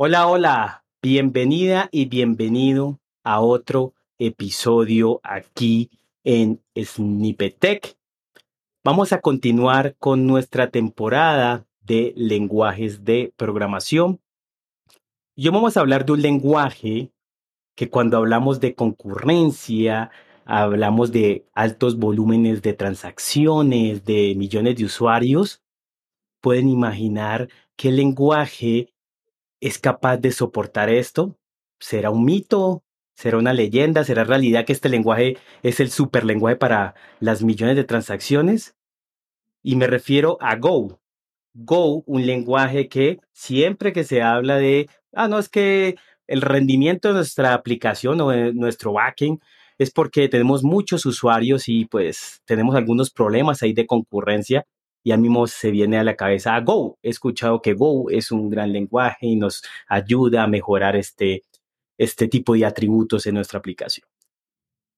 Hola, hola, bienvenida y bienvenido a otro episodio aquí en Snippetech. Vamos a continuar con nuestra temporada de lenguajes de programación. Y vamos a hablar de un lenguaje que cuando hablamos de concurrencia, hablamos de altos volúmenes de transacciones, de millones de usuarios, pueden imaginar qué lenguaje es capaz de soportar esto. ¿Será un mito? ¿Será una leyenda? ¿Será realidad que este lenguaje es el superlenguaje para las millones de transacciones? Y me refiero a Go. Go, un lenguaje que siempre que se habla de, ah, no, es que el rendimiento de nuestra aplicación o nuestro backend es porque tenemos muchos usuarios y pues tenemos algunos problemas ahí de concurrencia y a mí se viene a la cabeza Go. He escuchado que Go es un gran lenguaje y nos ayuda a mejorar este, este tipo de atributos en nuestra aplicación.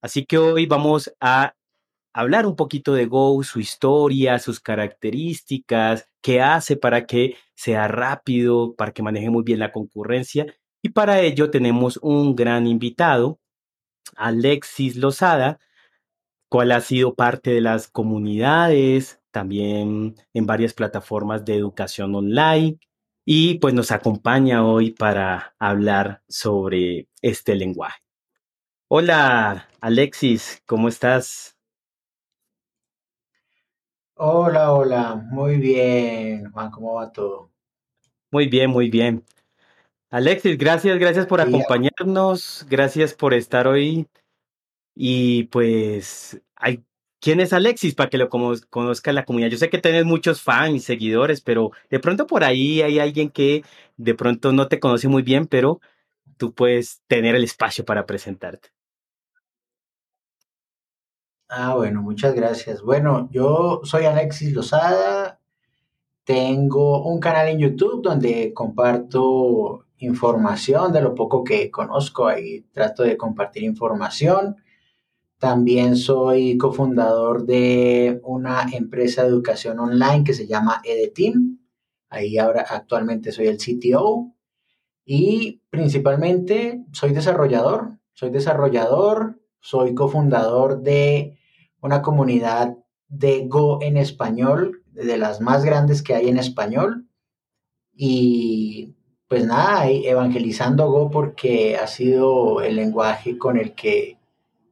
Así que hoy vamos a hablar un poquito de Go, su historia, sus características, qué hace para que sea rápido, para que maneje muy bien la concurrencia. Y para ello tenemos un gran invitado, Alexis Lozada, cual ha sido parte de las comunidades, también en varias plataformas de educación online y pues nos acompaña hoy para hablar sobre este lenguaje. Hola Alexis, ¿cómo estás? Hola, hola, muy bien, Juan, ¿cómo va todo? Muy bien, muy bien. Alexis, gracias, gracias por acompañarnos, gracias por estar hoy. Y pues, hay, ¿quién es Alexis para que lo conozca la comunidad? Yo sé que tienes muchos fans y seguidores, pero de pronto por ahí hay alguien que de pronto no te conoce muy bien, pero tú puedes tener el espacio para presentarte. Ah, bueno, muchas gracias. Bueno, yo soy Alexis Lozada, tengo un canal en YouTube donde comparto información de lo poco que conozco, ahí trato de compartir información. También soy cofundador de una empresa de educación online que se llama EDTeam. Ahí ahora actualmente soy el CTO y principalmente soy desarrollador. Soy desarrollador, soy cofundador de una comunidad de Go en español, de las más grandes que hay en español. Y pues nada, evangelizando Go porque ha sido el lenguaje con el que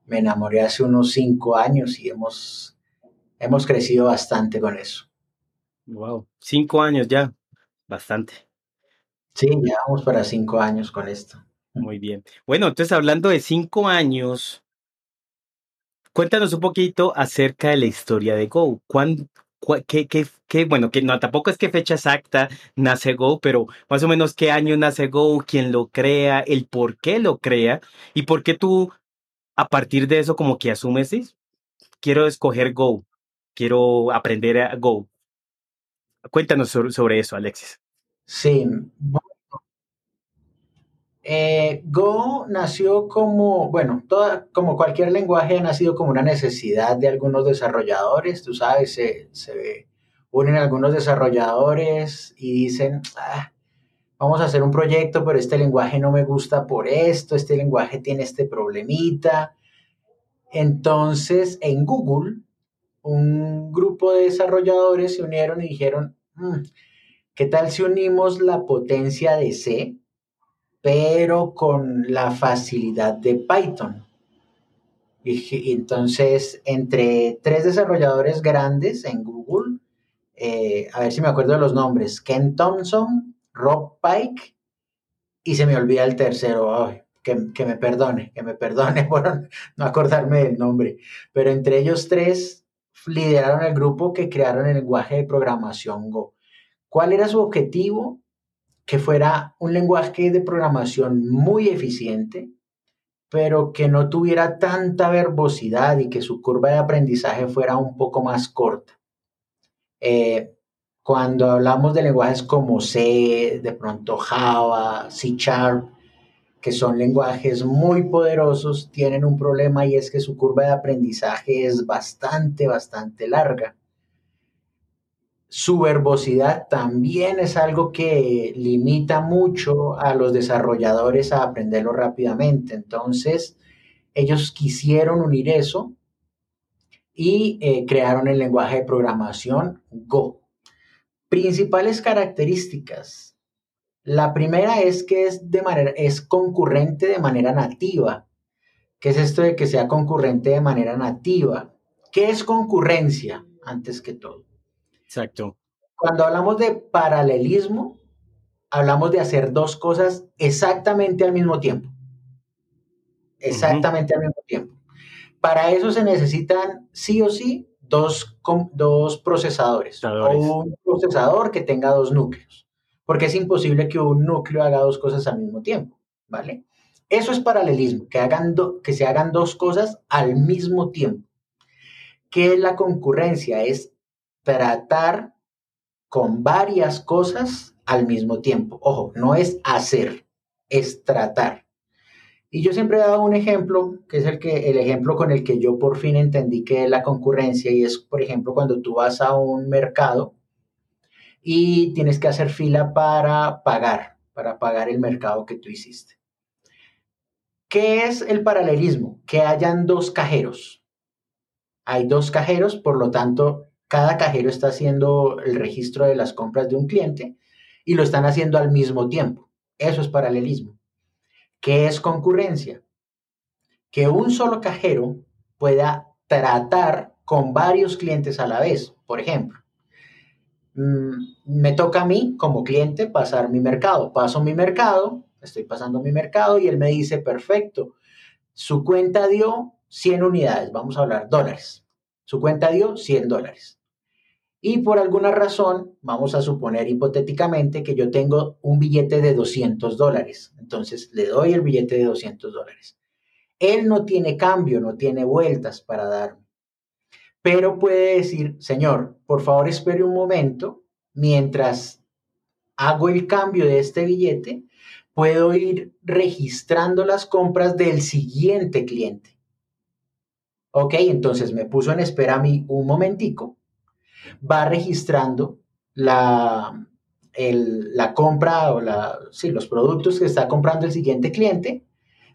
me enamoré hace unos cinco años y hemos, hemos crecido bastante con eso. Wow, cinco años ya, bastante. Sí, ya vamos para cinco años con esto. Muy bien. Bueno, entonces hablando de cinco años, cuéntanos un poquito acerca de la historia de Go. ¿Cuándo, qué, bueno, que no, tampoco es qué fecha exacta nace Go, pero más o menos qué año nace Go, quién lo crea, el por qué lo crea y por qué tú a partir de eso como que asumes, ¿sí? quiero escoger Go, quiero aprender a Go. Cuéntanos sobre, eso, Alexis. Sí, eh, Go nació como, bueno, toda, como cualquier lenguaje ha nacido como una necesidad de algunos desarrolladores, tú sabes, se, se unen algunos desarrolladores y dicen, ah, vamos a hacer un proyecto, pero este lenguaje no me gusta por esto, este lenguaje tiene este problemita. Entonces, en Google, un grupo de desarrolladores se unieron y dijeron, mm, ¿qué tal si unimos la potencia de C? pero con la facilidad de Python. Entonces, entre tres desarrolladores grandes en Google, eh, a ver si me acuerdo de los nombres, Ken Thompson, Rob Pike, y se me olvida el tercero, que, me perdone, que me perdone por no acordarme del nombre, pero entre ellos tres lideraron el grupo que crearon el lenguaje de programación Go. ¿Cuál era su objetivo? que fuera un lenguaje de programación muy eficiente, pero que no tuviera tanta verbosidad y que su curva de aprendizaje fuera un poco más corta. Eh, cuando hablamos de lenguajes como C, de pronto Java, C Sharp, que son lenguajes muy poderosos, tienen un problema y es que su curva de aprendizaje es bastante, bastante larga. su verbosidad también es algo que limita mucho a los desarrolladores a aprenderlo rápidamente. Entonces, ellos quisieron unir eso y eh, crearon el lenguaje de programación Go. Principales características. La primera es que es, de manera, es concurrente de manera nativa. ¿Qué es esto de que sea concurrente de manera nativa? ¿Qué es concurrencia antes que todo? Exacto. Cuando hablamos de paralelismo, hablamos de hacer dos cosas exactamente al mismo tiempo. Exactamente al mismo tiempo. Para eso se necesitan sí o sí dos, dos procesadores o un procesador que tenga dos núcleos, porque es imposible que un núcleo haga dos cosas al mismo tiempo, ¿vale? Eso es paralelismo, que, hagan que se hagan dos cosas al mismo tiempo. ¿Qué es la concurrencia? Es tratar con varias cosas al mismo tiempo. Ojo, no es hacer, es tratar. Y yo siempre he dado un ejemplo, que es el, que, el ejemplo con el que yo por fin entendí que es la concurrencia, y es, por ejemplo, cuando tú vas a un mercado y tienes que hacer fila para pagar, para pagar el mercado que tú hiciste. ¿Qué es el paralelismo? Que hayan dos cajeros. Hay dos cajeros, por lo tanto, cada cajero está haciendo el registro de las compras de un cliente y lo están haciendo al mismo tiempo. Eso es paralelismo. ¿Qué es concurrencia? Que un solo cajero pueda tratar con varios clientes a la vez. Por ejemplo, mm, me toca a mí como cliente pasar mi mercado. Paso mi mercado, estoy pasando mi mercado y él me dice, perfecto, su cuenta dio 100 unidades, vamos a hablar dólares. Su cuenta dio 100 dólares y por alguna razón, vamos a suponer hipotéticamente que yo tengo un billete de 200 dólares. Entonces le doy el billete de 200 dólares. Él no tiene cambio, no tiene vueltas para darme. Pero puede decir, señor, por favor espere un momento, mientras hago el cambio de este billete, puedo ir registrando las compras del siguiente cliente. Ok, entonces me puso en espera a mí un momentico va registrando la, la compra o la, sí, los productos que está comprando el siguiente cliente,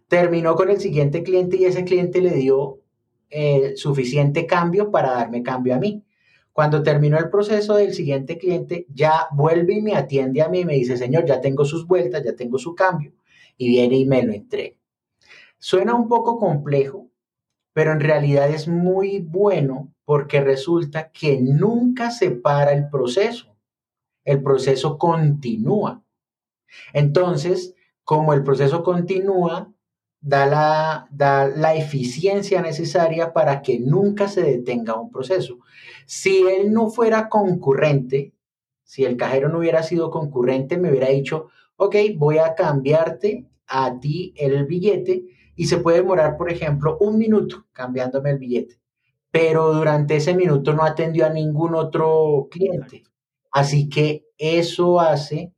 terminó con el siguiente cliente y ese cliente le dio eh, suficiente cambio para darme cambio a mí. Cuando terminó el proceso del siguiente cliente, ya vuelve y me atiende a mí y me dice, señor, ya tengo sus vueltas, ya tengo su cambio, y viene y me lo entrega. Suena un poco complejo, pero en realidad es muy bueno porque resulta que nunca se para el proceso. El proceso continúa. Entonces, como el proceso continúa, da la, da la eficiencia necesaria para que nunca se detenga un proceso. Si él no fuera concurrente, si el cajero no hubiera sido concurrente, me hubiera dicho, ok, voy a cambiarte a ti el billete y se puede demorar, por ejemplo, un minuto cambiándome el billete pero durante ese minuto no atendió a ningún otro cliente. Así que eso hace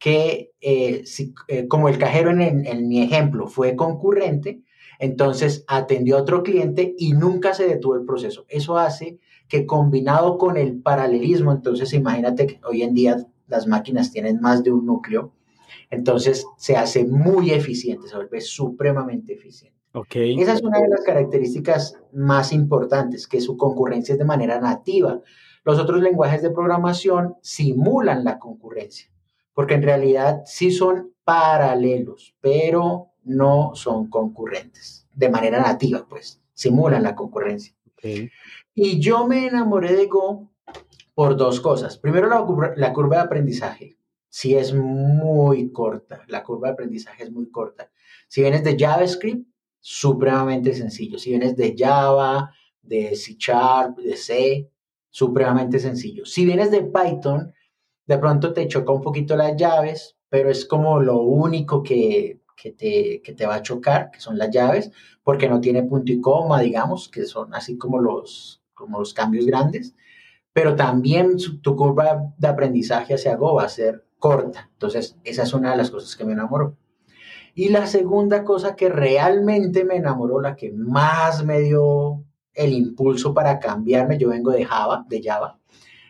que, eh, eh, como el cajero en, mi ejemplo fue concurrente, entonces atendió a otro cliente y nunca se detuvo el proceso. Eso hace que combinado con el paralelismo, entonces imagínate que hoy en día las máquinas tienen más de un núcleo, entonces se hace muy eficiente, se vuelve supremamente eficiente. Esa es una de las características más importantes, que su concurrencia es de manera nativa. Los otros lenguajes de programación simulan la concurrencia, porque en realidad sí son paralelos, pero no son concurrentes, de manera nativa, pues, simulan la concurrencia. Y yo me enamoré de Go por dos cosas. Primero, la, la curva de aprendizaje. Sí es muy corta, la curva de aprendizaje es muy corta. Si vienes de JavaScript, supremamente sencillo. Si vienes de Java, de C Sharp, de C, supremamente sencillo. Si vienes de Python, de pronto te choca un poquito las llaves, pero es como lo único que, te, te va a chocar, que son las llaves, porque no tiene punto y coma, digamos, que son así como los, como los cambios grandes, pero también tu curva de aprendizaje hacia Go va a ser corta. Entonces, esa es una de las cosas que me enamoró. Y la segunda cosa que realmente me enamoró, la que más me dio el impulso para cambiarme, yo vengo de Java, de Java.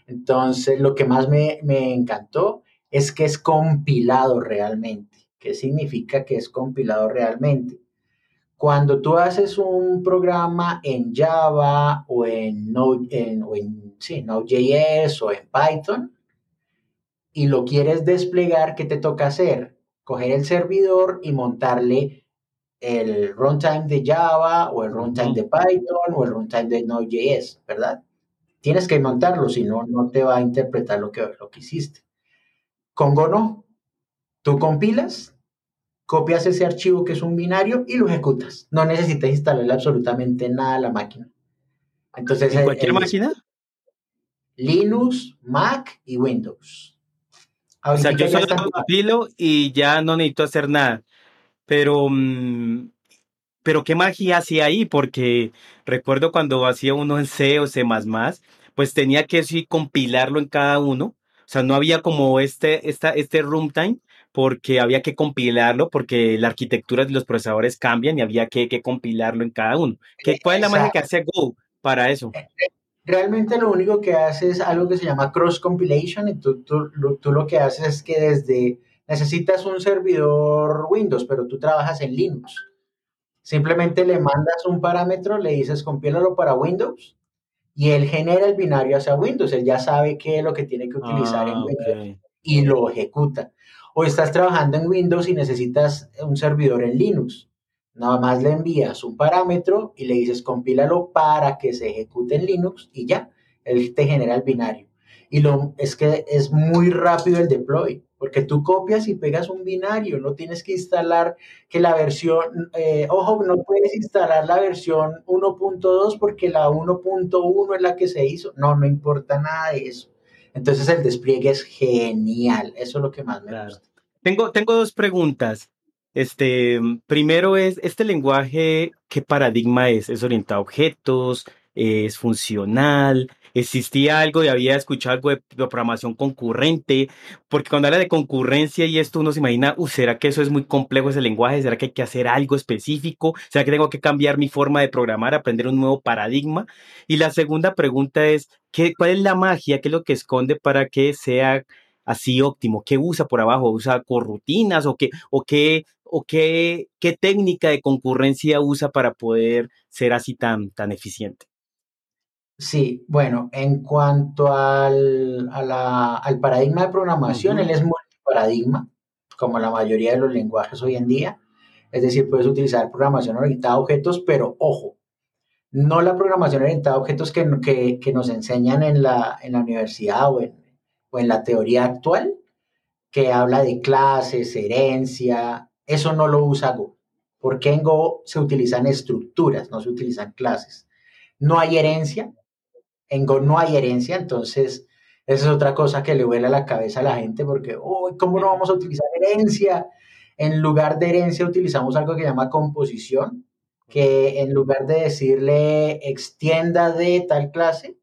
Entonces, lo que más me, me encantó es que es compilado realmente. ¿Qué significa que es compilado realmente? Cuando tú haces un programa en Java o en, Node, en, o en Node.js o en Python y lo quieres desplegar, ¿qué te toca hacer? Coger el servidor y montarle el runtime de Java o el runtime de Python o el runtime de Node.js, ¿verdad? Tienes que montarlo, si no, no te va a interpretar lo que, lo que hiciste. Congo no. Tú compilas, copias ese archivo que es un binario y lo ejecutas. No necesitas instalarle absolutamente nada a la máquina. Entonces, ¿En cualquier máquina? Linux, Mac y Windows. O sea, yo solo compilo y ya no necesito hacer nada. Pero, mm, pero qué magia hacía ahí, porque recuerdo cuando hacía uno en C o C++, pues tenía que sí compilarlo en cada uno. O sea, no había como este, esta, este runtime, porque había que compilarlo, porque la arquitectura de los procesadores cambian y había que, que compilarlo en cada uno. ¿Qué, ¿Cuál es la magia que hace Go para eso? Realmente lo único que hace es algo que se llama cross compilation y tú, tú, tú lo que haces es que desde necesitas un servidor Windows, pero tú trabajas en Linux. Simplemente le mandas un parámetro, le dices compílalo para Windows y él genera el binario hacia Windows. Él ya sabe qué es lo que tiene que utilizar en ah, Windows y lo ejecuta. O estás trabajando en Windows y necesitas un servidor en Linux. Nada más le envías un parámetro y le dices compílalo para que se ejecute en Linux y ya, él te genera el binario. Y lo es que es muy rápido el deploy porque tú copias y pegas un binario, no tienes que instalar que la versión, eh, ojo, no puedes instalar la versión 1.2 porque la 1.1 es la que se hizo, no, no importa nada de eso. Entonces el despliegue es genial, eso es lo que más me gusta. Tengo, tengo dos preguntas. Este, primero es, ¿este lenguaje qué paradigma es? ¿Es orientado a objetos? ¿Es funcional? existía algo y había escuchado algo de, programación concurrente, porque cuando habla de concurrencia y esto uno se imagina, ¿será que eso es muy complejo ese lenguaje? ¿Será que hay que hacer algo específico? ¿Será que tengo que cambiar mi forma de programar, aprender un nuevo paradigma? Y la segunda pregunta es, ¿qué, ¿cuál es la magia? ¿Qué es lo que esconde para que sea así óptimo? ¿Qué usa por abajo? ¿Usa corrutinas o qué, o qué, o qué, qué técnica de concurrencia usa para poder ser así tan, tan eficiente? Sí, bueno, en cuanto al, al paradigma de programación, él es multiparadigma, como la mayoría de los lenguajes hoy en día. Es decir, puedes utilizar programación orientada a objetos, pero ojo, no la programación orientada a objetos que, que, nos enseñan en la, en la universidad o en, o en la teoría actual, que habla de clases, herencia, eso no lo usa Go, porque en Go se utilizan estructuras, no se utilizan clases. No hay herencia, en Go no hay herencia, entonces esa es otra cosa que le vuela la cabeza a la gente porque, uy, ¿cómo no vamos a utilizar herencia? En lugar de herencia utilizamos algo que llama composición, que en lugar de decirle extienda de tal clase,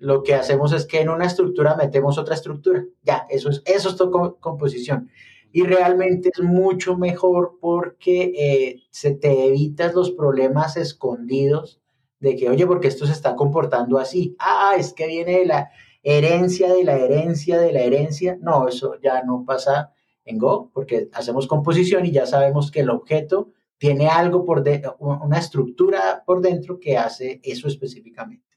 lo que hacemos es que en una estructura metemos otra estructura. Ya, eso es, eso es todo composición. Y realmente es mucho mejor porque eh, se te evitas los problemas escondidos de que, oye, porque esto se está comportando así. Ah, es que viene de la herencia, de la herencia, de la herencia. No, eso ya no pasa en Go, porque hacemos composición y ya sabemos que el objeto tiene algo por dentro, una estructura por dentro que hace eso específicamente.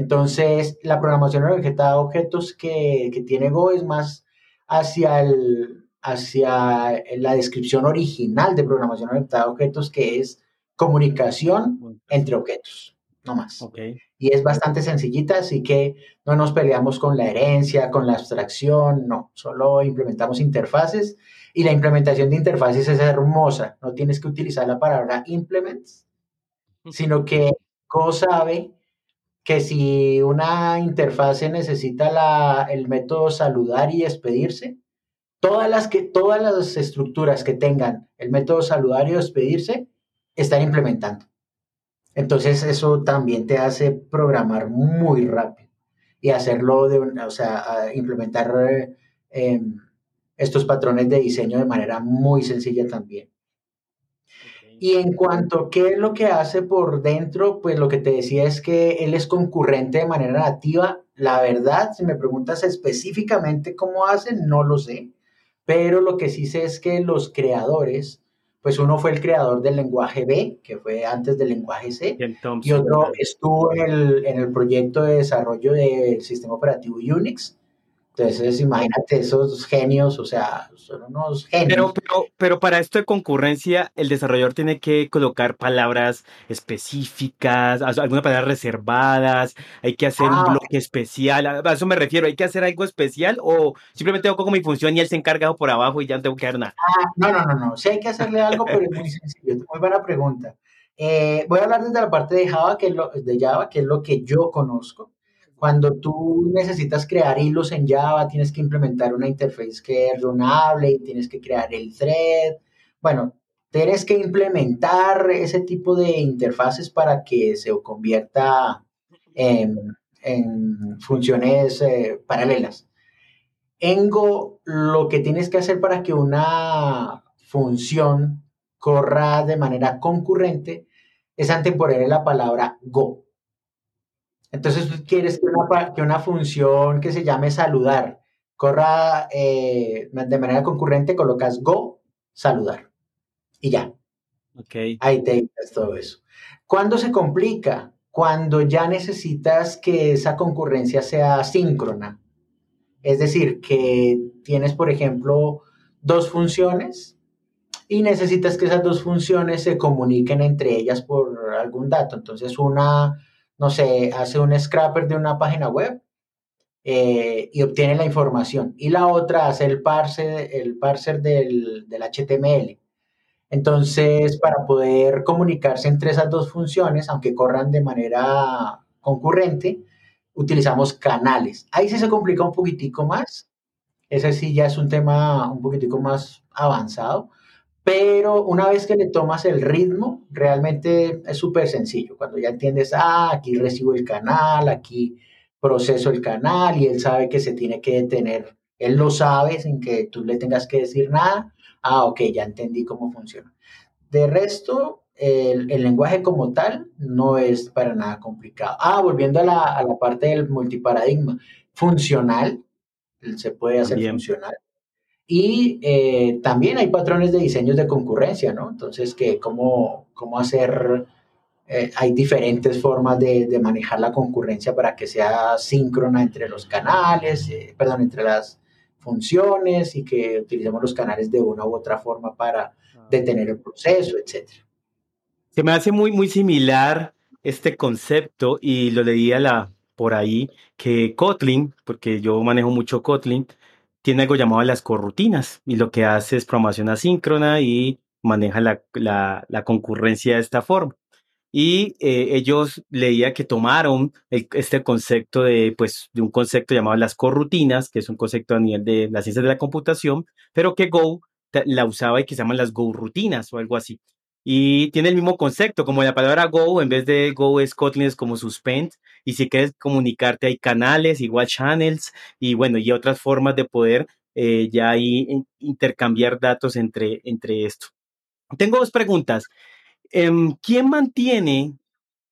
Entonces, la programación orientada a objetos que, que tiene Go es más hacia, el, hacia la descripción original de programación orientada a objetos, que es comunicación entre objetos, no más. Y es bastante sencillita, así que no nos peleamos con la herencia, con la abstracción, no, solo implementamos interfaces y la implementación de interfaces es hermosa, no tienes que utilizar la palabra implements, sino que Go sabe que si una interfase necesita la, el método saludar y despedirse, todas las, que, todas las estructuras que tengan el método saludar y despedirse están implementando. Entonces eso también te hace programar muy rápido y hacerlo de, o sea, implementar em, estos patrones de diseño de manera muy sencilla también. Y en cuanto a qué es lo que hace por dentro, pues lo que te decía es que él es concurrente de manera nativa. la verdad, si me preguntas específicamente cómo hacen, no lo sé, pero lo que sí sé es que los creadores, pues uno fue el creador del lenguaje B, que fue antes del lenguaje C, y otro estuvo en el, en el proyecto de desarrollo del sistema operativo Unix, entonces, imagínate esos genios, o sea, son unos genios. Pero, pero, pero para esto de concurrencia, el desarrollador tiene que colocar palabras específicas, algunas palabras reservadas, hay que hacer un ah, bloque especial, a eso me refiero, ¿hay que hacer algo especial o simplemente hago como mi función y él se encarga por abajo y ya no tengo que hacer nada? Ah, no, no, no, no, sí hay que hacerle algo, pero es muy sencillo, muy buena pregunta. Eh, voy a hablar desde la parte de Java, que es lo, de Java, que es lo que yo conozco. Cuando tú necesitas crear hilos en Java, tienes que implementar una interface que es runable y tienes que crear el thread. Bueno, tienes que implementar ese tipo de interfaces para que se convierta en, funciones eh, paralelas. En Go, lo que tienes que hacer para que una función corra de manera concurrente es anteponer la palabra Go. Entonces tú quieres que una, que una función que se llame saludar corra eh, de manera concurrente, colocas go, saludar. Y ya. Okay. Ahí te dices todo eso. ¿Cuándo se complica? Cuando ya necesitas que esa concurrencia sea síncrona. Es decir, que tienes, por ejemplo, dos funciones y necesitas que esas dos funciones se comuniquen entre ellas por algún dato. Entonces, una no sé, hace un scrapper de una página web eh, y obtiene la información. Y la otra hace el parser, el parser del, del HTML. Entonces, para poder comunicarse entre esas dos funciones, aunque corran de manera concurrente, utilizamos canales. Ahí sí se complica un poquitico más. Ese sí ya es un tema un poquitico más avanzado, pero una vez que le tomas el ritmo, realmente es súper sencillo. Cuando ya entiendes, ah, aquí recibo el canal, aquí proceso el canal y él sabe que se tiene que detener. Él lo sabe sin que tú le tengas que decir nada. Ah, ok, ya entendí cómo funciona. De resto, el, lenguaje como tal no es para nada complicado. Ah, volviendo a la, parte del multiparadigma. Funcional, se puede hacer funcional y eh, también hay patrones de diseños de concurrencia, ¿no? Entonces, que cómo, cómo hacer, eh, hay diferentes formas de, de, manejar la concurrencia para que sea síncrona entre los canales, eh, perdón, entre las funciones y que utilicemos los canales de una u otra forma para ah. detener el proceso, etc. Se me hace muy, muy similar este concepto y lo leía la, por ahí, que Kotlin, porque yo manejo mucho Kotlin, tiene algo llamado las corrutinas y lo que hace es programación asíncrona y maneja la, la, concurrencia de esta forma. Y eh, ellos leía que tomaron este concepto de, pues, de un concepto llamado las corrutinas, que es un concepto a nivel de las ciencias de la computación, pero que Go la usaba y que se llaman las Go rutinas o algo así. Y tiene el mismo concepto, como la palabra Go, en vez de Go es Kotlin, es como suspend. Y si quieres comunicarte, hay canales, igual channels, y bueno, y otras formas de poder eh, ya ahí intercambiar datos entre, entre esto. Tengo dos preguntas. Em, ¿Quién mantiene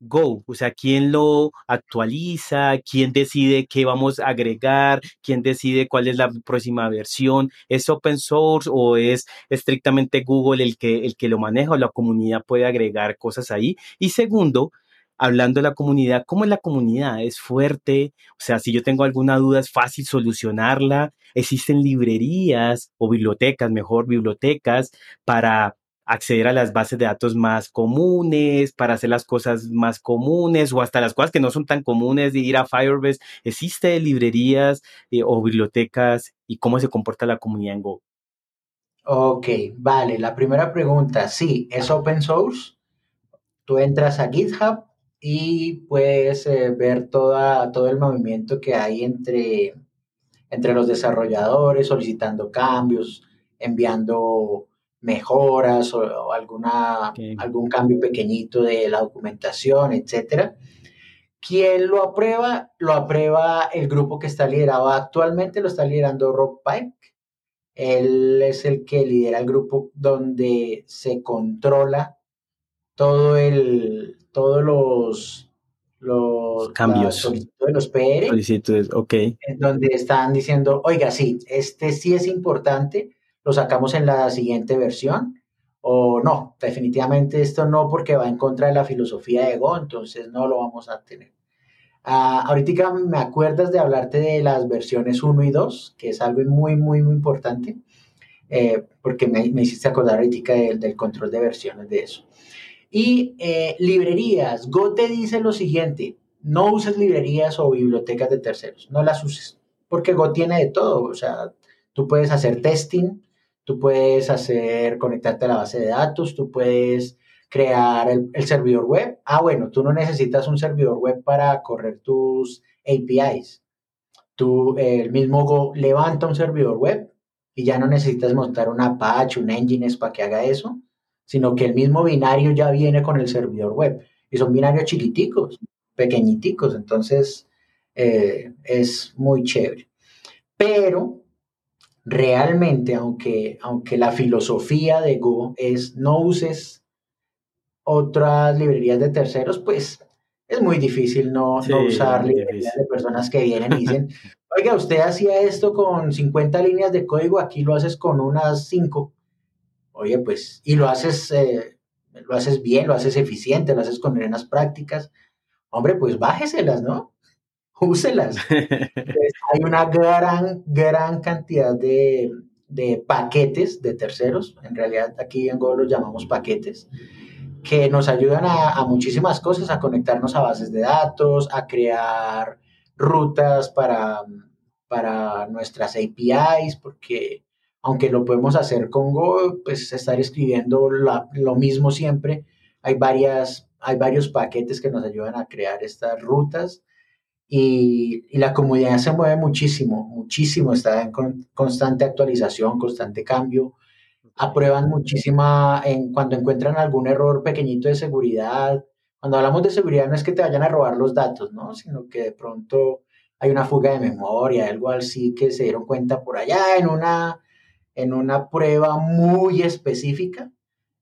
Go, o sea, quién lo actualiza, quién decide qué vamos a agregar, quién decide cuál es la próxima versión, es open source o es estrictamente Google el que, el que lo maneja o la comunidad puede agregar cosas ahí. Y segundo, hablando de la comunidad, ¿cómo es la comunidad? ¿Es fuerte? O sea, si yo tengo alguna duda, ¿es fácil solucionarla? ¿Existen librerías o bibliotecas, mejor bibliotecas, para acceder a las bases de datos más comunes, para hacer las cosas más comunes o hasta las cosas que no son tan comunes de ir a Firebase. ¿Existe librerías eh, o bibliotecas y cómo se comporta la comunidad en Go? Ok, vale. La primera pregunta, sí, es open source. Tú entras a GitHub y puedes eh, ver toda, todo el movimiento que hay entre, entre los desarrolladores, solicitando cambios, enviando mejoras o, alguna, algún cambio pequeñito de la documentación, etcétera. ¿Quién lo aprueba? Lo aprueba el grupo que está liderado actualmente, lo está liderando Rob Pike. Él es el que lidera el grupo donde se controla todo el, todos los, los cambios de los PR. Solicitudes, ok. En donde están diciendo, oiga, sí, este sí es importante, lo sacamos en la siguiente versión, o no, definitivamente esto no porque va en contra de la filosofía de Go, entonces no lo vamos a tener. Uh, ahorita me acuerdas de hablarte de las versiones 1 y 2, que es algo muy, muy, muy importante, eh, porque me, me, hiciste acordar ahorita del, del control de versiones de eso. Y eh, librerías, Go te dice lo siguiente, no uses librerías o bibliotecas de terceros, no las uses, porque Go tiene de todo, o sea, tú puedes hacer testing, tú puedes hacer, conectarte a la base de datos, tú puedes crear el, servidor web. Ah, bueno, tú no necesitas un servidor web para correr tus APIs. Tú, el mismo Go levanta un servidor web y ya no necesitas montar un Apache, un Nginx para que haga eso sino que el mismo binario ya viene con el servidor web. Y son binarios chiquiticos, pequeñiticos, entonces eh, es muy chévere. Pero realmente, aunque, aunque la filosofía de Go es no uses otras librerías de terceros, pues es muy difícil no, usar librerías de personas que vienen y dicen, oiga, usted hacía esto con 50 líneas de código, aquí lo haces con unas 5 oye, pues, y lo haces, eh, lo haces bien, lo haces eficiente, lo haces con buenas prácticas, hombre, pues bájeselas, ¿no? Úselas. hay una gran, gran cantidad de, paquetes de terceros, en realidad aquí en Go los llamamos paquetes, que nos ayudan a, a, muchísimas cosas, a conectarnos a bases de datos, a crear rutas para, para nuestras APIs, porque aunque lo podemos hacer con Go, pues estar escribiendo lo mismo siempre. Hay, varias, hay varios paquetes que nos ayudan a crear estas rutas y, la comunidad se mueve muchísimo, muchísimo, está en constante actualización, constante cambio. Aprueban muchísima en cuando encuentran algún error pequeñito de seguridad. Cuando hablamos de seguridad no es que te vayan a robar los datos, ¿no? Sino que de pronto hay una fuga de memoria, algo así que se dieron cuenta por allá en una en una prueba muy específica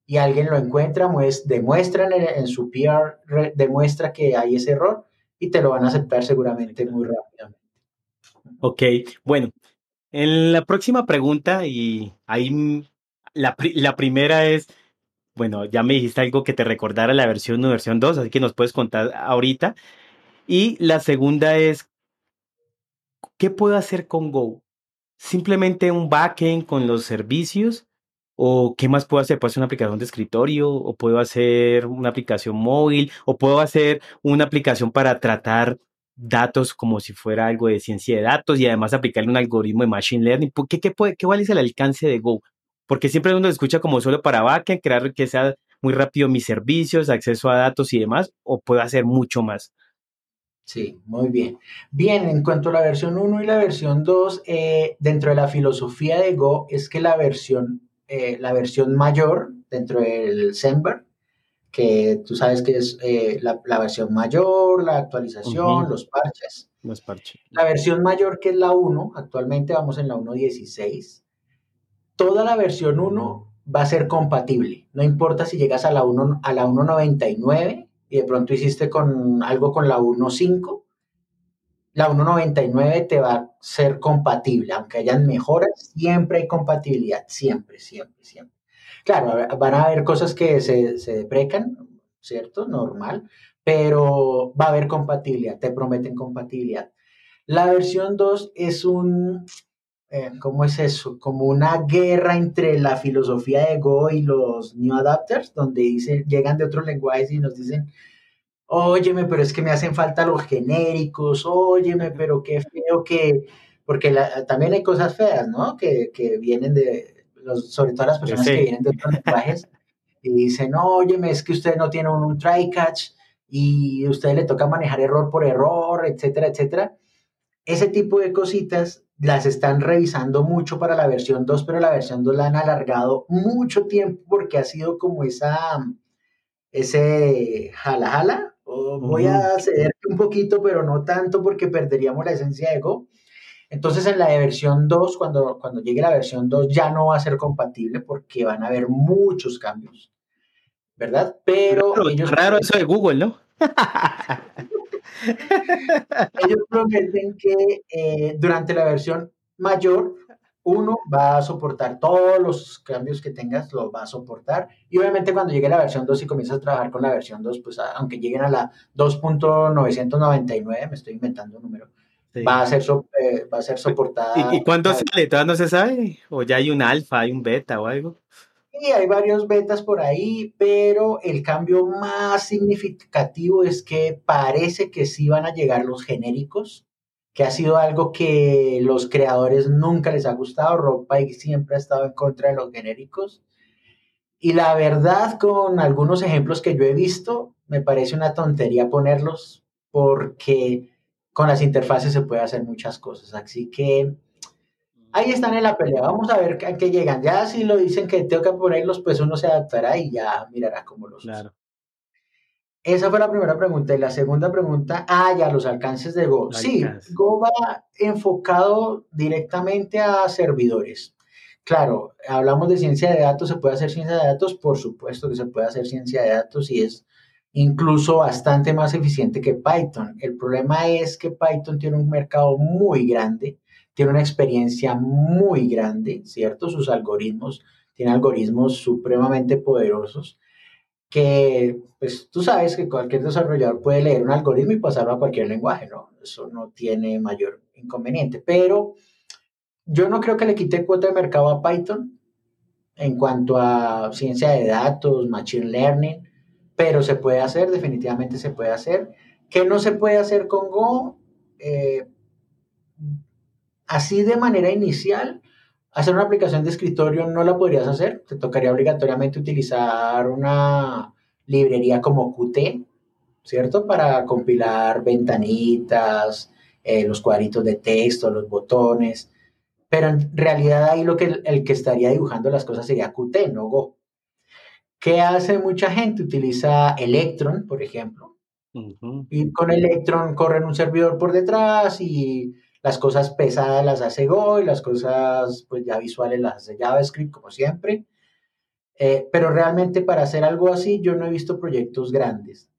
y alguien lo encuentra, pues, demuestra en, su PR, demuestra que hay ese error y te lo van a aceptar seguramente muy rápidamente. Ok, bueno, en la próxima pregunta, y ahí la, la primera es, bueno, ya me dijiste algo que te recordara la versión 1, versión 2, así que nos puedes contar ahorita. Y la segunda es, ¿qué puedo hacer con Go? simplemente un backend con los servicios? ¿O qué más puedo hacer? ¿Puedo hacer una aplicación de escritorio? ¿O puedo hacer una aplicación móvil? ¿O puedo hacer una aplicación para tratar datos como si fuera algo de ciencia de datos y además aplicarle un algoritmo de machine learning? ¿Qué, qué, puede, qué es el alcance de Go? Porque siempre uno escucha como solo para backend, crear que sea muy rápido mis servicios, acceso a datos y demás, o puedo hacer mucho más. Sí, muy bien. Bien, en cuanto a la versión 1 y la versión 2, eh, dentro de la filosofía de Go es que la versión, eh, la versión mayor dentro del Semver, que tú sabes que es eh, la, versión mayor, la actualización, los parches. Los parches. La versión mayor que es la 1, actualmente vamos en la 1.16. Toda la versión 1 va a ser compatible. No importa si llegas a la 1 a la 1.99 y de pronto hiciste con algo con la 1.5, la 1.99 te va a ser compatible, aunque hayan mejoras, siempre hay compatibilidad, siempre, siempre, siempre. Claro, van a haber cosas que se, deprecan, ¿cierto? Normal, pero va a haber compatibilidad, te prometen compatibilidad. La versión 2 es un, eh, ¿cómo es eso? Como una guerra entre la filosofía de Go y los New Adapters, donde dicen, llegan de otros lenguajes y nos dicen, óyeme, pero es que me hacen falta los genéricos, óyeme, pero qué feo que, porque también hay cosas feas, ¿no? Que, que vienen de, los, sobre todo las personas que vienen de otros lenguajes y dicen, óyeme, es que usted no tiene un, un try catch y a usted le toca manejar error por error, etcétera, etcétera. Ese tipo de cositas las están revisando mucho para la versión 2, pero la versión 2 la han alargado mucho tiempo porque ha sido como esa, ese jala jala. Voy a ceder un poquito, pero no tanto porque perderíamos la esencia de Go. Entonces en la de versión 2, cuando, cuando llegue la versión 2, ya no va a ser compatible porque van a haber muchos cambios, ¿verdad? Pero, ellos... Raro eso de Google, ¿no? Ellos prometen que eh, durante la versión mayor, uno va a soportar todos los cambios que tengas, los va a soportar. Y obviamente cuando llegue la versión 2 y comienzas a trabajar con la versión 2, pues aunque lleguen a la 2.999, me estoy inventando un número, va, a ser eh, va a ser soportada. ¿Y, cuándo sale? ¿Todavía no se sabe? ¿O ya hay un alfa, hay un beta o algo? Sí, hay varios betas por ahí, pero el cambio más significativo es que parece que sí van a llegar los genéricos, que ha sido algo que los creadores nunca les ha gustado. Rob Pike siempre ha estado en contra de los genéricos. Y la verdad, con algunos ejemplos que yo he visto, me parece una tontería ponerlos porque con las interfaces se puede hacer muchas cosas. Así que ahí están en la pelea. Vamos a ver a qué llegan. Ya si lo dicen que tengo que ponerlos, pues uno se adaptará y ya mirará cómo los claro. Esa fue la primera pregunta. Y la segunda pregunta, ah, ya, los alcances de Go. Sí, Go va enfocado directamente a servidores. Claro, hablamos de ciencia de datos, ¿se puede hacer ciencia de datos? Por supuesto que se puede hacer ciencia de datos y es incluso bastante más eficiente que Python. El problema es que Python tiene un mercado muy grande tiene una experiencia muy grande, ¿cierto? Sus algoritmos, tiene algoritmos supremamente poderosos que, pues tú sabes que cualquier desarrollador puede leer un algoritmo y pasarlo a cualquier lenguaje, ¿no? Eso no tiene mayor inconveniente, pero yo no creo que le quite cuota de mercado a Python en cuanto a ciencia de datos, machine learning, pero se puede hacer, definitivamente se puede hacer. ¿Qué no se puede hacer con Go? Eh, Así de manera inicial, hacer una aplicación de escritorio no la podrías hacer. Te tocaría obligatoriamente utilizar una librería como Qt, ¿cierto? Para compilar ventanitas, eh, los cuadritos de texto, los botones. Pero en realidad ahí lo que el, que estaría dibujando las cosas sería Qt, no Go. ¿Qué hace mucha gente? Utiliza Electron, por ejemplo. Y con Electron corren un servidor por detrás y las cosas pesadas las hace Go y las cosas pues ya visuales las hace JavaScript como siempre. Eh, pero realmente para hacer algo así yo no he visto proyectos grandes.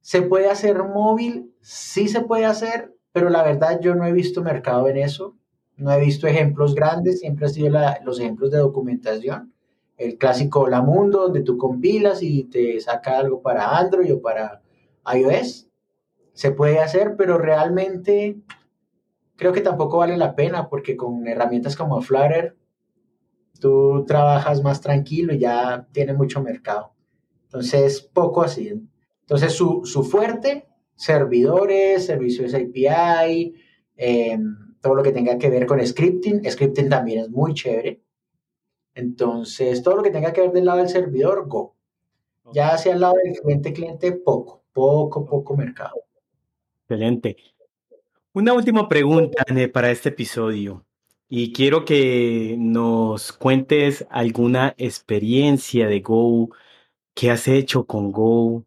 ¿Se puede hacer móvil? Sí se puede hacer, pero la verdad yo no he visto mercado en eso. No he visto ejemplos grandes, siempre han sido los ejemplos de documentación. El clásico La Mundo, donde tú compilas y te saca algo para Android o para iOS. Se puede hacer, pero realmente creo que tampoco vale la pena porque con herramientas como Flutter tú trabajas más tranquilo y ya tiene mucho mercado. Entonces, poco así. Entonces, su, fuerte, servidores, servicios API, em, todo lo que tenga que ver con scripting. Scripting también es muy chévere. Entonces, todo lo que tenga que ver del lado del servidor, Go. Ya hacia el lado del cliente, cliente, poco, poco, poco mercado. Excelente. Una última pregunta para este episodio y quiero que nos cuentes alguna experiencia de Go, qué has hecho con Go,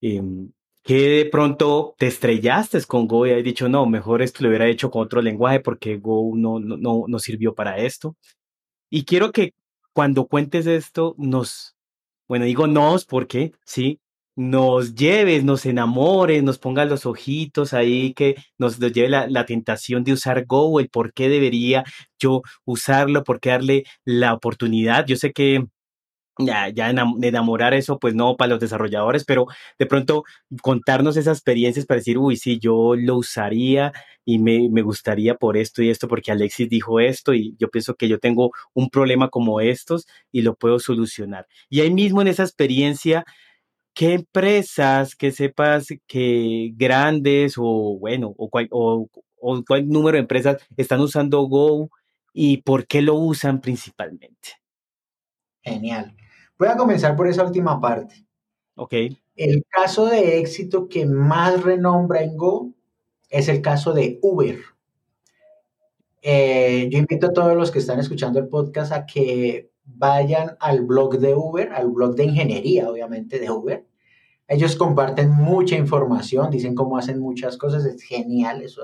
em, que de pronto te estrellaste con Go y has dicho, no, mejor esto lo hubiera hecho con otro lenguaje porque Go no, no, no sirvió para esto. Y quiero que cuando cuentes esto nos, bueno, digo nos porque, sí, nos lleves, nos enamores, nos pongas los ojitos ahí, que nos, lleve la, tentación de usar Go, el por qué debería yo usarlo, por qué darle la oportunidad. Yo sé que ya, ya enamorar eso, pues no para los desarrolladores, pero de pronto contarnos esas experiencias para decir, uy, sí, yo lo usaría y me, me gustaría por esto y esto, porque Alexis dijo esto y yo pienso que yo tengo un problema como estos y lo puedo solucionar. Y ahí mismo en esa experiencia, ¿Qué empresas que sepas que grandes o bueno, o cuál, o, cuál número de empresas están usando Go y por qué lo usan principalmente? Genial. Voy a comenzar por esa última parte. Ok. El caso de éxito que más renombra en Go es el caso de Uber. Eh, yo invito a todos los que están escuchando el podcast a que vayan al blog de Uber, al blog de ingeniería, obviamente, de Uber. Ellos comparten mucha información, dicen cómo hacen muchas cosas, es genial, eso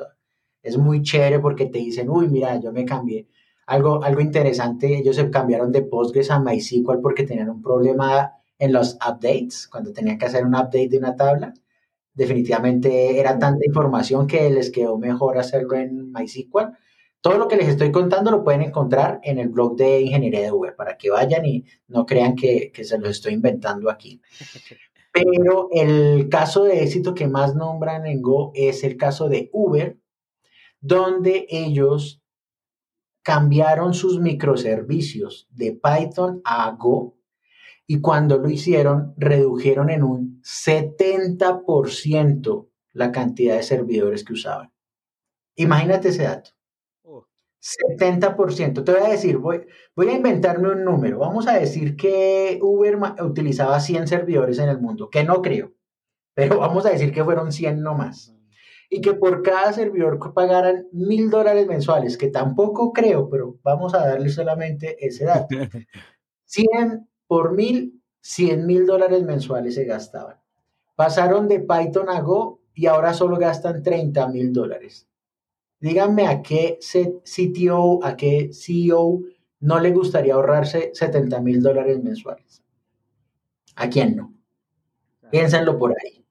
es muy chévere porque te dicen, uy, mira, yo me cambié. Algo, algo interesante, ellos se cambiaron de Postgres a MySQL porque tenían un problema en los updates, cuando tenían que hacer un update de una tabla. definitivamente era tanta información que les quedó mejor hacerlo en MySQL. Todo lo que les estoy contando lo pueden encontrar en el blog de Ingeniería de Uber, para que vayan y no crean que, que se los estoy inventando aquí. Pero el caso de éxito que más nombran en Go es el caso de Uber, donde ellos cambiaron sus microservicios de Python a Go y cuando lo hicieron redujeron en un 70% la cantidad de servidores que usaban. Imagínate ese dato. 70%. Te voy a decir, voy, voy a inventarme un número. Vamos a decir que Uber utilizaba 100 servidores en el mundo, que no creo, pero vamos a decir que fueron 100 nomás. Y que por cada servidor pagaran mil dólares mensuales, que tampoco creo, pero vamos a darle solamente ese dato. 100 por mil, 100 mil dólares mensuales se gastaban. Pasaron de Python a Go y ahora solo gastan 30 mil dólares. Díganme a qué CTO, a qué CEO no le gustaría ahorrarse 70 mil dólares mensuales. ¿A quién no? Piénsenlo por ahí.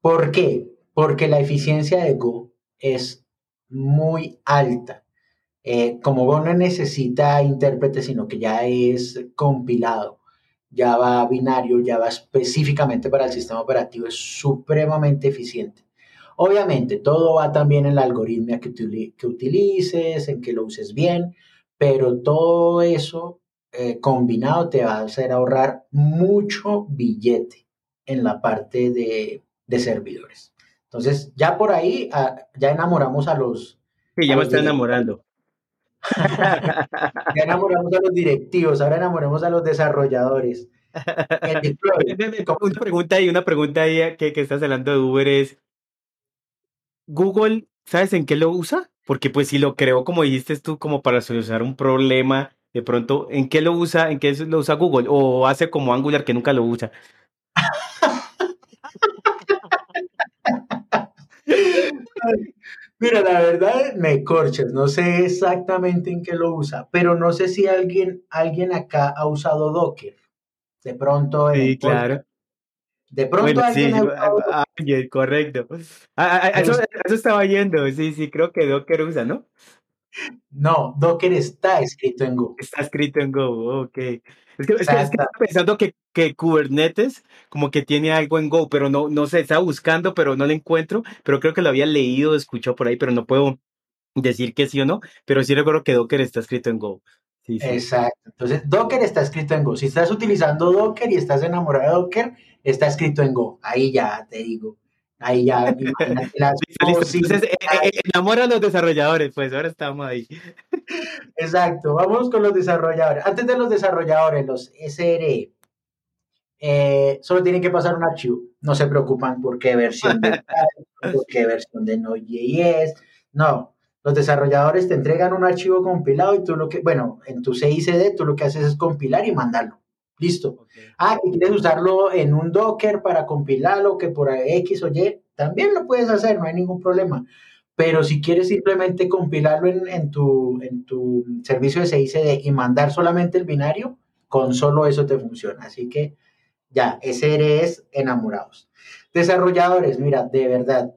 ¿Por qué? Porque la eficiencia de Go es muy alta. Eh, como Go no necesita intérprete, sino que ya es compilado, ya va binario, ya va específicamente para el sistema operativo, es supremamente eficiente. Obviamente, todo va también en el algoritmo que, que utilices, en que lo uses bien, pero todo eso eh, combinado te va a hacer ahorrar mucho billete en la parte de, servidores. Entonces, ya por ahí, ah, ya enamoramos a los... Sí, ya me estoy enamorando. ya enamoramos a los directivos, ahora enamoremos a los desarrolladores. una pregunta ahí, una pregunta ahí que, que estás hablando de Uber es, Google, ¿sabes en qué lo usa? Porque pues si lo creó, como dijiste tú, como para solucionar un problema, de pronto, ¿en qué lo usa? ¿En qué lo usa Google? ¿O hace como Angular que nunca lo usa? Mira, la verdad me corches, no sé exactamente en qué lo usa, pero no sé si alguien, alguien acá ha usado Docker. De pronto. Sí, claro. De pronto alguien sí, correcto. Eso, estaba yendo, sí, sí, creo que Docker usa, ¿no? No, Docker está escrito en Go. Está escrito en Go, ok. Es que, estaba pensando que, que, Kubernetes como que tiene algo en Go, pero no, no sé, estaba buscando, pero no lo encuentro, pero creo que lo había leído, escuchado por ahí, pero no puedo decir que sí o no, pero sí recuerdo que Docker está escrito en Go. Exacto. Entonces, Docker está escrito en Go. Si estás utilizando Docker y estás enamorado de Docker, está escrito en Go. Ahí ya te digo. Ahí ya. Entonces, eh, eh, enamora a los desarrolladores, pues ahora estamos ahí. Exacto. Vamos con los desarrolladores. Antes de los desarrolladores, los SRE. Eh, solo tienen que pasar un archivo. No se preocupan por qué versión de por qué versión de Node.js. No, los desarrolladores te entregan un archivo compilado y tú lo que, bueno, en tu CICD tú lo que haces es compilar y mandarlo. Listo. Ah, y quieres usarlo en un Docker para compilarlo, que por X o Y, también lo puedes hacer, no hay ningún problema. Pero si quieres simplemente compilarlo en, tu, en tu servicio de CICD y mandar solamente el binario, con solo eso te funciona. Así que ya, ese eres enamorados. Desarrolladores, mira, de verdad,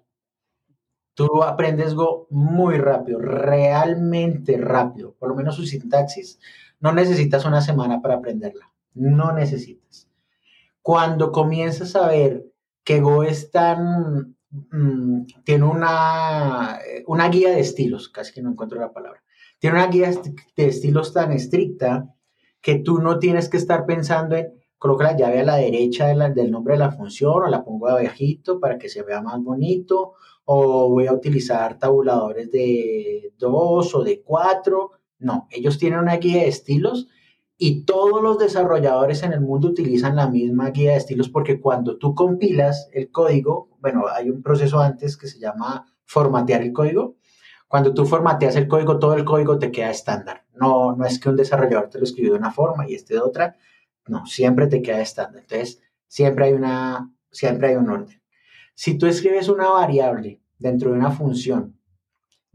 Tú aprendes Go muy rápido, realmente rápido. Por lo menos su sintaxis, no necesitas una semana para aprenderla. No necesitas. Cuando comienzas a ver que Go es tan... Mm, tiene una, una guía de estilos, casi que no encuentro la palabra. Tiene una guía de estilos tan estricta que tú no tienes que estar pensando en coloco la llave a la derecha del nombre de la función o la pongo abajito para que se vea más bonito o voy a utilizar tabuladores de dos o de cuatro. No, ellos tienen una guía de estilos y todos los desarrolladores en el mundo utilizan la misma guía de estilos porque cuando tú compilas el código, bueno, hay un proceso antes que se llama formatear el código. Cuando tú formateas el código, todo el código te queda estándar. No, no es que un desarrollador te lo escribió de una forma y este de otra. No, siempre te queda estándar. Entonces, siempre hay, una, siempre hay un orden. Si tú escribes una variable dentro de una función,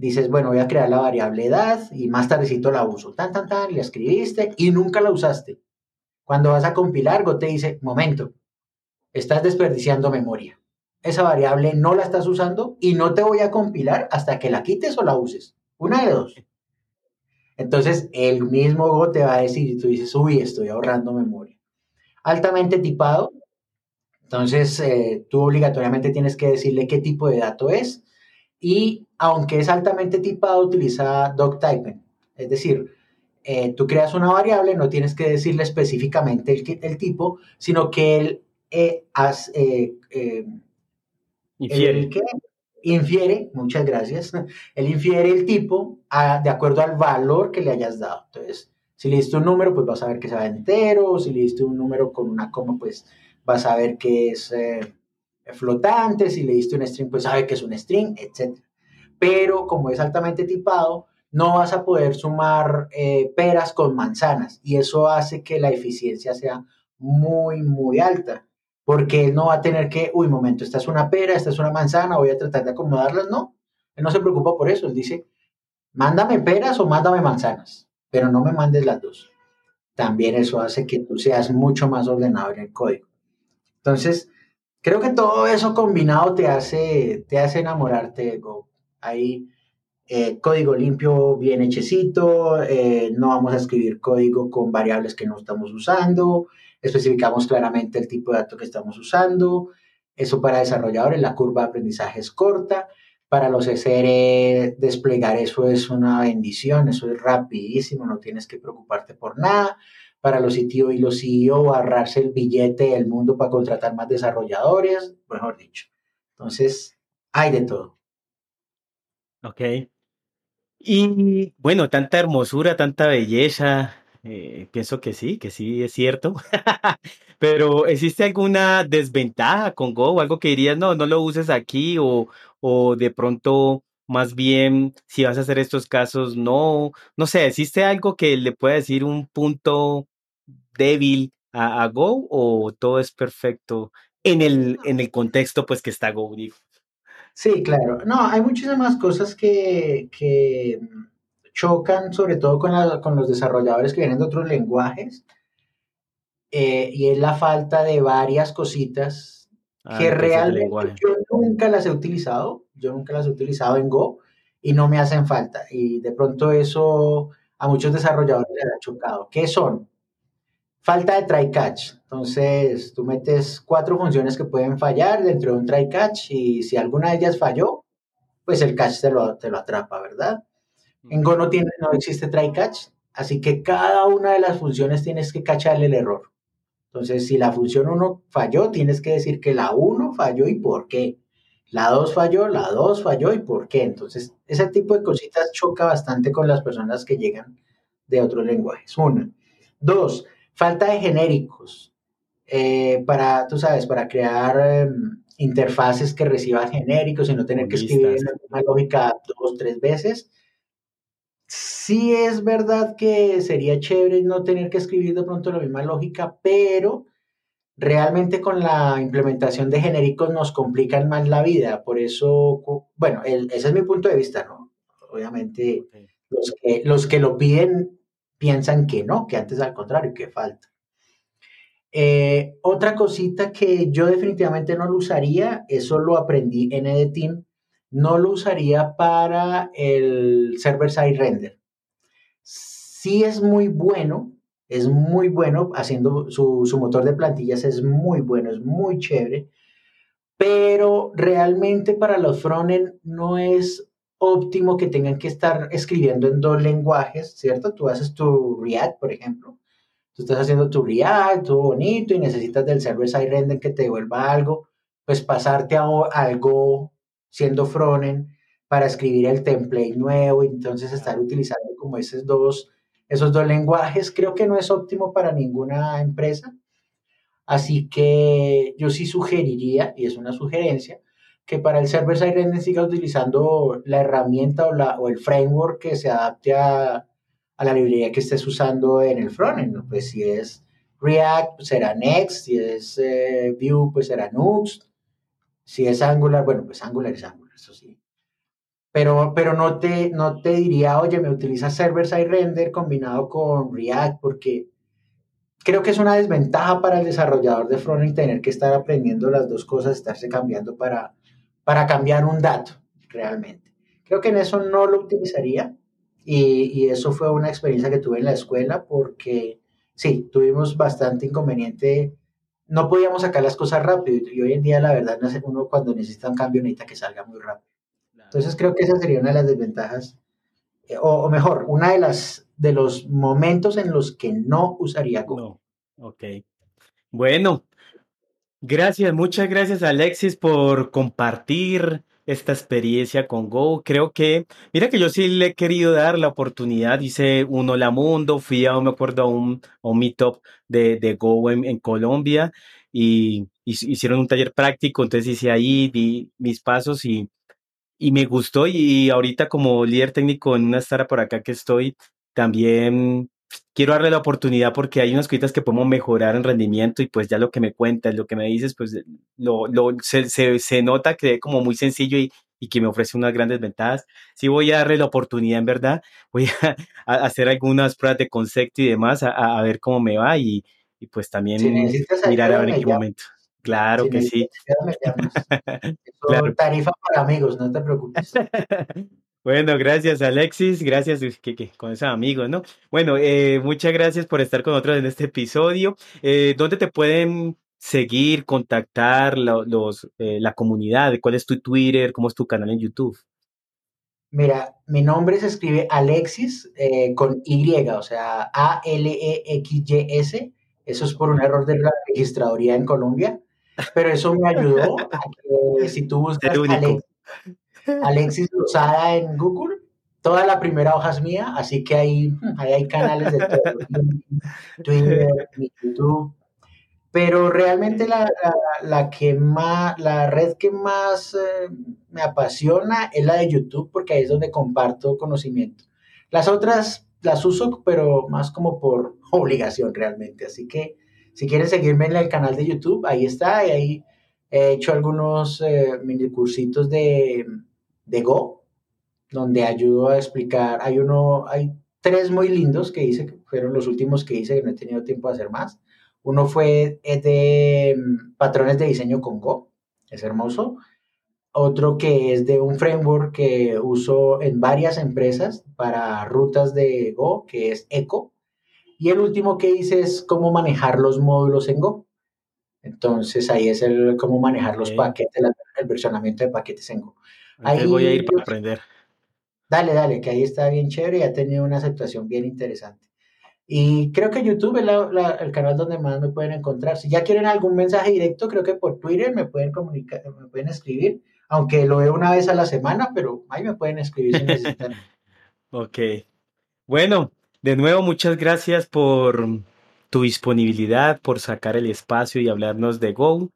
dices, bueno, voy a crear la variable edad y más tardecito la uso, tan, tan, tan, y la escribiste y nunca la usaste. Cuando vas a compilar, Go te dice, momento, estás desperdiciando memoria. esa variable no la estás usando y no te voy a compilar hasta que la quites o la uses. Una de dos. Entonces, el mismo Go te va a decir, y tú dices, uy, estoy ahorrando memoria. Altamente tipado. Entonces, eh, tú obligatoriamente tienes que decirle qué tipo de dato es. Y aunque es altamente tipado, utiliza doctyping. Es decir, eh, tú creas una variable, no tienes que decirle específicamente el, tipo, sino que él eh, eh, infiere. infiere, muchas gracias, él infiere el tipo de acuerdo al valor que le hayas dado. Entonces, si le diste un número, pues vas a ver que se va entero, si le diste un número con una coma, pues vas a ver que es flotante, si le diste un string, pues sabe que es un string, etc. Pero como es altamente tipado, no vas a poder sumar eh, peras con manzanas y eso hace que la eficiencia sea muy, muy alta, porque él no va a tener que, uy, momento, esta es una pera, esta es una manzana, voy a tratar de acomodarlas, no, él no se preocupa por eso, él dice, mándame peras o mándame manzanas, pero no me mandes las dos. También eso hace que tú seas mucho más ordenado en el código. Entonces, creo que todo eso combinado te hace, te hace enamorarte de Go. Ahí eh, código limpio bien hechecito, eh, no vamos a escribir código con variables que no estamos usando, especificamos claramente el tipo de dato que estamos usando. Eso para desarrolladores, la curva de aprendizaje es corta. Para los SR, desplegar eso es una bendición, eso es rapidísimo, no tienes que preocuparte por nada. Para los CTO y los CEO, ahorrarse el billete del mundo para contratar más desarrolladores, mejor dicho. Entonces, hay de todo. Ok. Y bueno, tanta hermosura, tanta belleza, eh, pienso que sí, que sí es cierto. Pero ¿existe alguna desventaja con Go? Algo que dirías, no, no lo uses aquí o, o de pronto más bien si vas a hacer estos casos, no, no sé, ¿existe algo que le pueda decir un punto débil a, Go o todo es perfecto en el, en el contexto pues que está Go? Sí, claro. No, hay muchísimas cosas que, chocan, sobre todo con, con, los desarrolladores que vienen de otros lenguajes, eh, y es la falta de varias cositas ah, que realmente yo nunca las he utilizado, yo nunca las he utilizado en Go y no me hacen falta. Y de pronto eso a muchos desarrolladores les ha chocado. ¿Qué son? Falta de try catch. Entonces, tú metes cuatro funciones que pueden fallar dentro de un try catch y si alguna de ellas falló, pues el catch te lo, te lo atrapa, ¿verdad? En Go no, tiene, no existe try catch, así que cada una de las funciones tienes que cacharle el error. Entonces, si la función 1 falló, tienes que decir que la 1 falló y por qué. La 2 falló, la 2 falló y por qué. Entonces, ese tipo de cositas choca bastante con las personas que llegan de otros lenguajes. Una. Dos, Falta de genéricos eh, para, tú sabes, para crear em, interfaces que reciban genéricos y no tener que escribir la misma lógica dos, tres veces. Sí es verdad que sería chévere no tener que escribir de pronto la misma lógica, pero realmente con la implementación de genéricos nos complican más la vida. Por eso, bueno, ese es mi punto de vista, ¿no? Obviamente, los, que, los que lo piden piensan que no, que antes al contrario, que falta. Eh, otra cosita que yo definitivamente no lo usaría, eso lo aprendí en Editing, no lo usaría para el server-side render. Sí es muy bueno, es muy bueno haciendo su, su motor de plantillas, es muy bueno, es muy chévere, pero realmente para los frontend no es óptimo que tengan que estar escribiendo en dos lenguajes, ¿cierto? Tú haces tu React, por ejemplo. Tú estás haciendo tu React, todo bonito, y necesitas del server-side render que te devuelva algo, pues pasarte a algo siendo frontend para escribir el template nuevo y entonces estar utilizando como esos dos, esos dos lenguajes, creo que no es óptimo para ninguna empresa. Así que yo sí sugeriría, y es una sugerencia, que para el server-side render siga utilizando la herramienta o, la, o el framework que se adapte a, a la librería que estés usando en el frontend. Pues si es React, pues será Next, si es eh, Vue, pues será Nuxt, si es Angular, bueno, pues Angular es Angular, eso sí. Pero, pero no, te, no te diría, oye, me utiliza server-side render combinado con React, porque creo que es una desventaja para el desarrollador de frontend tener que estar aprendiendo las dos cosas, estarse cambiando para, para cambiar un dato realmente. Creo que en eso no lo utilizaría y, y eso fue una experiencia que tuve en la escuela porque sí, tuvimos bastante inconveniente. No podíamos sacar las cosas rápido y hoy en día la verdad uno cuando necesita un cambio necesita que salga muy rápido. Entonces creo que esa sería una de las desventajas, eh, o, mejor, una de las de los momentos en los que no usaría Go. No. Ok. Bueno, gracias, muchas gracias Alexis por compartir esta experiencia con Go. Creo que, mira que yo sí le he querido dar la oportunidad. Hice un Hola Mundo, fui a, me acuerdo, a un, meetup de, de Go en, Colombia y, hicieron un taller práctico. Entonces hice ahí, di mis pasos y, y me gustó. Y ahorita como líder técnico en una startup por acá que estoy, también quiero darle la oportunidad porque hay unas cositas que podemos mejorar en rendimiento y pues ya lo que me cuentas, lo que me dices, pues lo, lo se, se, nota que es como muy sencillo y, y, que me ofrece unas grandes ventajas. Sí voy a darle la oportunidad en verdad, voy a, hacer algunas pruebas de concepto y demás, a, a, ver cómo me va y, y pues también mirar a ver en qué momento. Claro que sí. claro. Tarifa para amigos, no te preocupes. Bueno, gracias Alexis, gracias que, con esos amigos, ¿no? Bueno, eh, muchas gracias por estar con nosotros en este episodio. Eh, ¿Dónde te pueden seguir, contactar los, eh, la comunidad? ¿Cuál es tu Twitter? ¿Cómo es tu canal en YouTube? Mira, mi nombre se escribe Alexis con Y, o sea, A-L-E-X-Y-S. Eso es por un error de la registraduría en Colombia, pero eso me ayudó a que si tú buscas Alexis Alexis Lozada en Google. Toda la primera hoja es mía, así que ahí, hay canales de todo, Twitter, YouTube. Pero realmente la, que más, la red que más eh, me apasiona es la de YouTube, porque ahí es donde comparto conocimiento. Las otras las uso, pero más como por obligación realmente. Así que si quieren seguirme en el canal de YouTube, ahí está. Y ahí he hecho algunos eh, mini cursitos de, de Go, donde ayudo a explicar, hay uno, hay tres muy lindos que hice, que fueron los últimos que hice, que no he tenido tiempo de hacer más. Uno fue de mm, patrones de diseño con Go, es hermoso. Otro que es de un framework que uso en varias empresas para rutas de Go, que es Eco. Y el último que hice es cómo manejar los módulos en Go. Entonces ahí es el cómo manejar los paquetes, el versionamiento de paquetes en Go. Ahí voy a ir para aprender. Dale, dale, que ahí está bien chévere y ha tenido una aceptación bien interesante. Y creo que YouTube es el canal donde más me pueden encontrar. Si ya quieren algún mensaje directo, creo que por Twitter me pueden comunicar, me pueden escribir, aunque lo veo una vez a la semana, pero ahí me pueden escribir si necesitan. ok. Bueno, de nuevo, muchas gracias por tu disponibilidad, por sacar el espacio y hablarnos de Go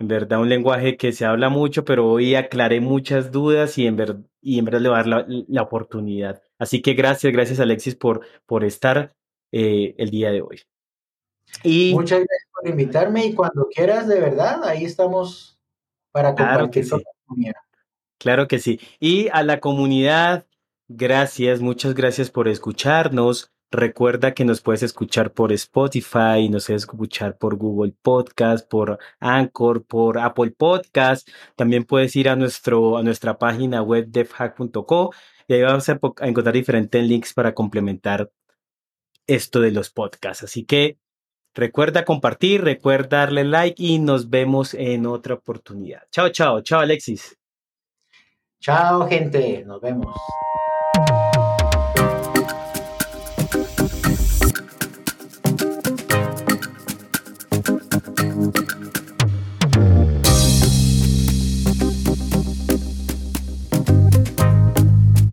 en verdad un lenguaje que se habla mucho, pero hoy aclaré muchas dudas y en, verdad y en verdad le voy a dar la, oportunidad. Así que gracias, gracias Alexis por, por estar eh, el día de hoy. Y, Muchas gracias por invitarme y cuando quieras, de verdad, ahí estamos para compartir claro que sí. Claro que sí. Y a la comunidad, gracias, muchas gracias por escucharnos. Recuerda que nos puedes escuchar por Spotify, nos puedes escuchar por Google Podcast, por Anchor, por Apple Podcast. También puedes ir a, nuestro, a nuestra página web devhack.co y ahí vas a, encontrar diferentes links para complementar esto de los podcasts. Así que recuerda compartir, recuerda darle like y nos vemos en otra oportunidad. Chao, chao, chao Alexis. Chao gente, nos vemos.